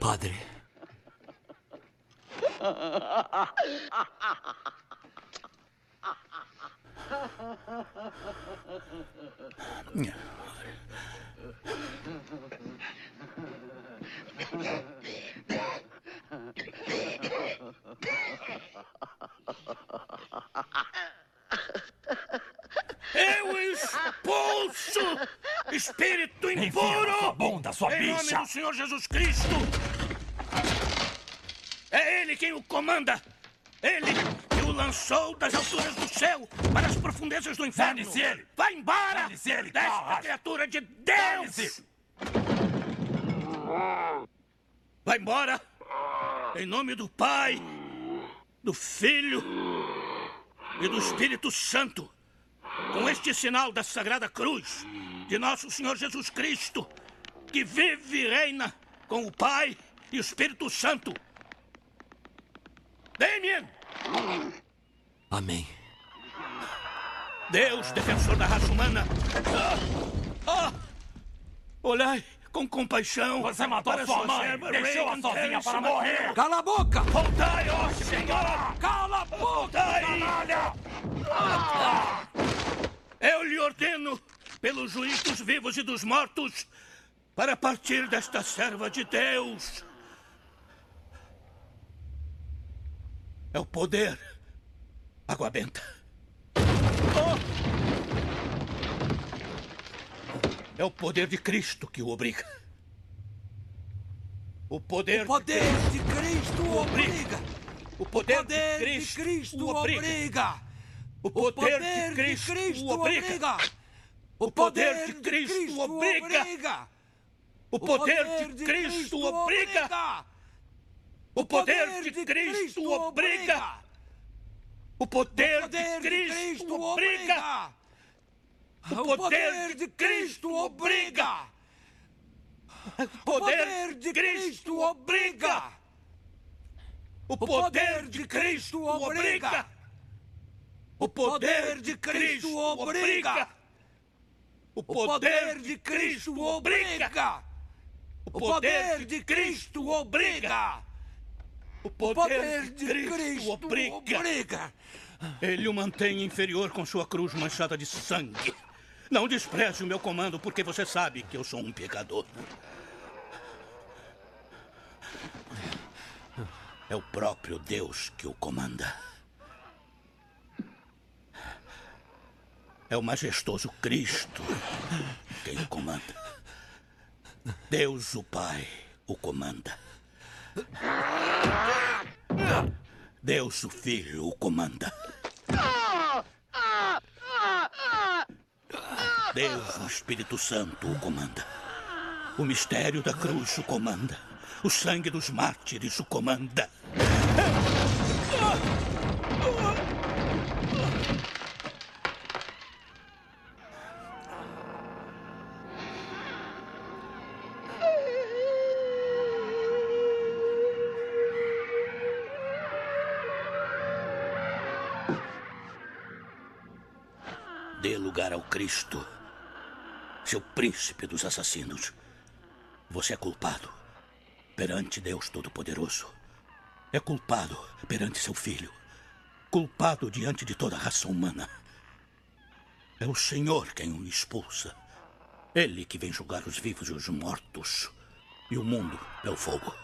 Padre. Espírito impuro! sua bunda, sua em bicha! nome do Senhor Jesus Cristo! É Ele quem o comanda! Ele que o lançou das alturas do céu para as profundezas do inferno! Dane-se ele! Vai embora! Dane-se ele, desta Carras! criatura de Deus! Vai embora! Em nome do Pai, do Filho e do Espírito Santo! Com este sinal da Sagrada Cruz de nosso Senhor Jesus Cristo, que vive e reina com o Pai e o Espírito Santo. Damien! Amém. Deus, defensor da raça humana. Ah! ah! Olhai com compaixão. Você matou para sua sua mãe, deixou-a sozinha para morrer. Cala a boca! Voltai, ó Senhor! Cala a boca, Voltai! canalha! Eu lhe ordeno, pelo juiz dos vivos e dos mortos, para partir desta serva de Deus. É o poder. Água benta. Oh! É o poder de Cristo que o obriga. O poder, O poder de Cristo o obriga! o poder, O poder de de Cristo, Cristo o o obriga. obriga! O O poder, poder de Cristo, o o obriga. obriga! O poder de Cristo obriga. O poder de Cristo obriga. O poder de Cristo obriga. O poder de Cristo obriga. O poder de Cristo obriga. O poder de Cristo obriga. O poder de Cristo obriga. O poder de Cristo obriga. O poder de Cristo obriga. O poder de Cristo obriga. O poder de Cristo obriga. Ele o mantém inferior com sua cruz manchada de sangue. Não despreze o meu comando, porque você sabe que eu sou um pecador. É o próprio Deus que o comanda. É o majestoso Cristo quem o comanda. Deus, o Pai, o comanda. Deus, o Filho, o comanda. Deus, o Espírito Santo, o comanda. O mistério da cruz o comanda. O sangue dos mártires o comanda. Dê lugar ao Cristo, seu príncipe dos assassinos. Você é culpado perante Deus Todo-Poderoso. É culpado perante seu filho. Culpado diante de toda a raça humana. É o Senhor quem o expulsa. Ele que vem julgar os vivos e os mortos. E o mundo é o fogo.